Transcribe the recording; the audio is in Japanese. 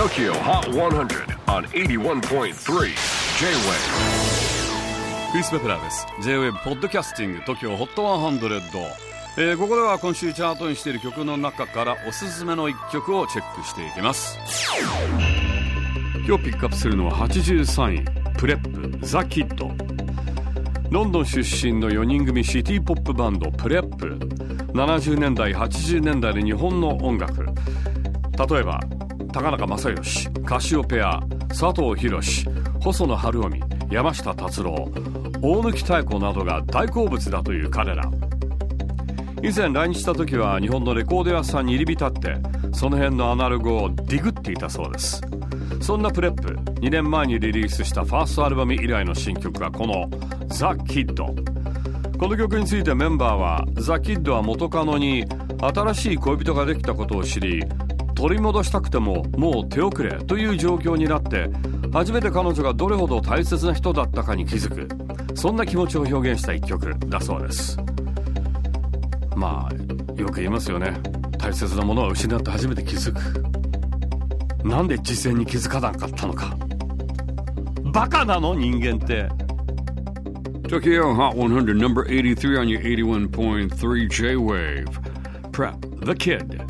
TOKYO HOT 100 on 81.3 J-WAVE クリス・ペプラーです。J-WAVE ポッドキャスティング TOKYO HOT 100、えー、ここでは今週チャートインしている曲の中からおすすめの一曲をチェックしていきます。今日ピックアップするのは83位。 PREP The Kid。ロンドン出身の4人組シティポップバンド PREP。70年代80年代で日本の音楽。例えば高中正義カシオペア佐藤博細野晴臣山下達郎大貫妙子などが大好物だという彼ら。以前来日した時は日本のレコード屋さんに入り浸ってその辺のアナログをディグっていたそうです。そんな PREP 2年前にリリースしたファーストアルバム以来の新曲がこの「The Kid」この曲についてメンバーは The Kid は元カノに新しい恋人ができたことを知り取り戻したくてももう手遅れという状況になって初めて彼女がどれほど大切な人だったかに気づく。そんな気持ちを表現した一曲だそうです。まあよく言いますよね。大切なものは失って初めて気づく。なんで事前に気づかなかったのか。バカなの人間って。Tokyo Hot 100 number 83 on your 81.3 J-Wave Prep the Kid.